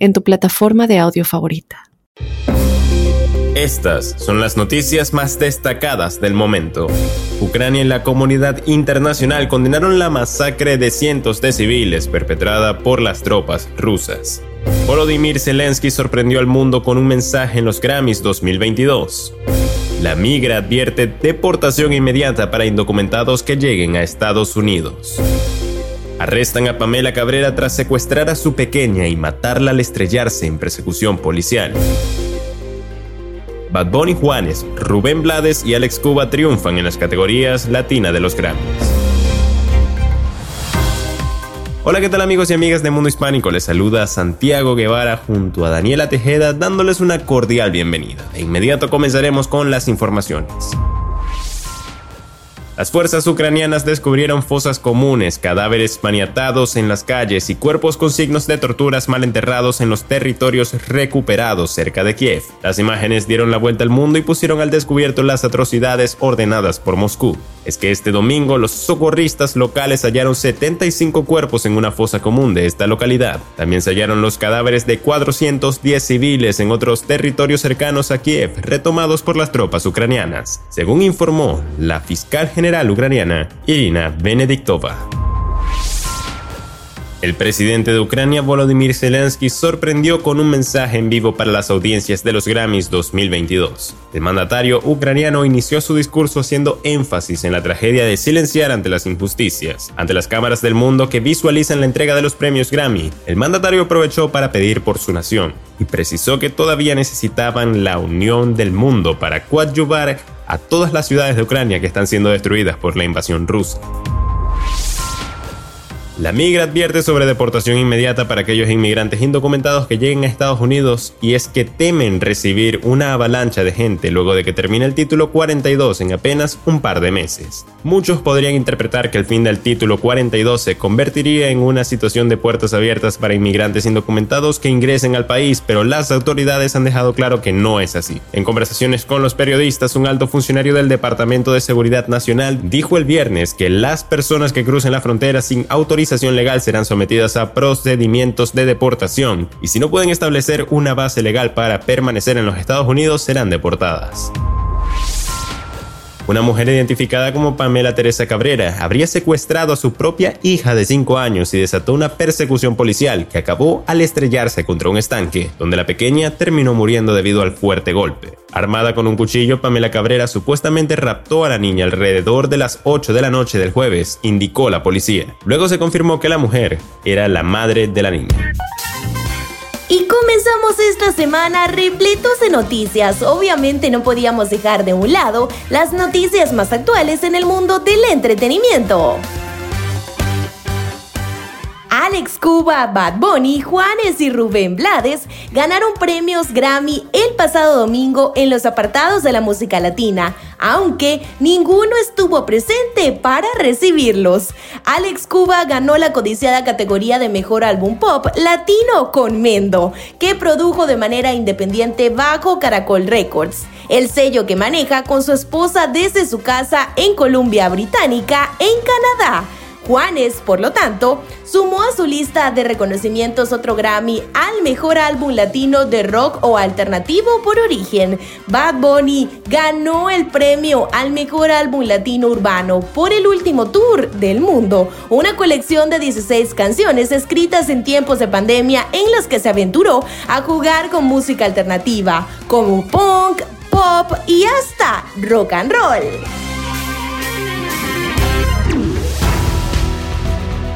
en tu plataforma de audio favorita. Estas son las noticias más destacadas del momento. Ucrania y la comunidad internacional condenaron la masacre de cientos de civiles perpetrada por las tropas rusas. Volodymyr Zelensky sorprendió al mundo con un mensaje en los Grammys 2022. La migra advierte deportación inmediata para indocumentados que lleguen a Estados Unidos. Arrestan a Pamela Cabrera tras secuestrar a su pequeña y matarla al estrellarse en persecución policial. Bad Bunny Juanes, Rubén Blades y Alex Cuba triunfan en las categorías latina de los Grammys. Hola, ¿qué tal amigos y amigas de Mundo Hispánico? Les saluda Santiago Guevara junto a Daniela Tejeda dándoles una cordial bienvenida. De inmediato comenzaremos con las informaciones. Las fuerzas ucranianas descubrieron fosas comunes, cadáveres maniatados en las calles y cuerpos con signos de torturas mal enterrados en los territorios recuperados cerca de Kiev. Las imágenes dieron la vuelta al mundo y pusieron al descubierto las atrocidades ordenadas por Moscú. Es que este domingo los socorristas locales hallaron 75 cuerpos en una fosa común de esta localidad. También se hallaron los cadáveres de 410 civiles en otros territorios cercanos a Kiev, retomados por las tropas ucranianas, según informó la fiscal general ucraniana Irina Benediktova. El presidente de Ucrania, Volodymyr Zelensky, sorprendió con un mensaje en vivo para las audiencias de los Grammys 2022. El mandatario ucraniano inició su discurso haciendo énfasis en la tragedia de silenciar ante las injusticias. Ante las cámaras del mundo que visualizan la entrega de los premios Grammy, el mandatario aprovechó para pedir por su nación y precisó que todavía necesitaban la unión del mundo para coadyuvar a todas las ciudades de Ucrania que están siendo destruidas por la invasión rusa. La migra advierte sobre deportación inmediata para aquellos inmigrantes indocumentados que lleguen a Estados Unidos y es que temen recibir una avalancha de gente luego de que termine el título 42 en apenas un par de meses. Muchos podrían interpretar que el fin del título 42 se convertiría en una situación de puertas abiertas para inmigrantes indocumentados que ingresen al país, pero las autoridades han dejado claro que no es así. En conversaciones con los periodistas, un alto funcionario del Departamento de Seguridad Nacional dijo el viernes que las personas que crucen la frontera sin autorización legal serán sometidas a procedimientos de deportación y si no pueden establecer una base legal para permanecer en los Estados Unidos serán deportadas. Una mujer identificada como Pamela Teresa Cabrera habría secuestrado a su propia hija de 5 años y desató una persecución policial que acabó al estrellarse contra un estanque, donde la pequeña terminó muriendo debido al fuerte golpe. Armada con un cuchillo, Pamela Cabrera supuestamente raptó a la niña alrededor de las 8 de la noche del jueves, indicó la policía. Luego se confirmó que la mujer era la madre de la niña. Y comenzamos esta semana repletos de noticias. Obviamente no podíamos dejar de un lado las noticias más actuales en el mundo del entretenimiento. Alex Cuba, Bad Bunny, Juanes y Rubén Blades ganaron premios Grammy el pasado domingo en los apartados de la música latina, aunque ninguno estuvo presente para recibirlos. Alex Cuba ganó la codiciada categoría de Mejor Álbum Pop Latino con Mendo, que produjo de manera independiente bajo Caracol Records, el sello que maneja con su esposa desde su casa en Columbia Británica, en Canadá. Juanes, por lo tanto, sumó a su lista de reconocimientos otro Grammy al mejor álbum latino de rock o alternativo por origen. Bad Bunny ganó el premio al mejor álbum latino urbano por el último tour del mundo, una colección de 16 canciones escritas en tiempos de pandemia en las que se aventuró a jugar con música alternativa, como punk, pop y hasta rock and roll.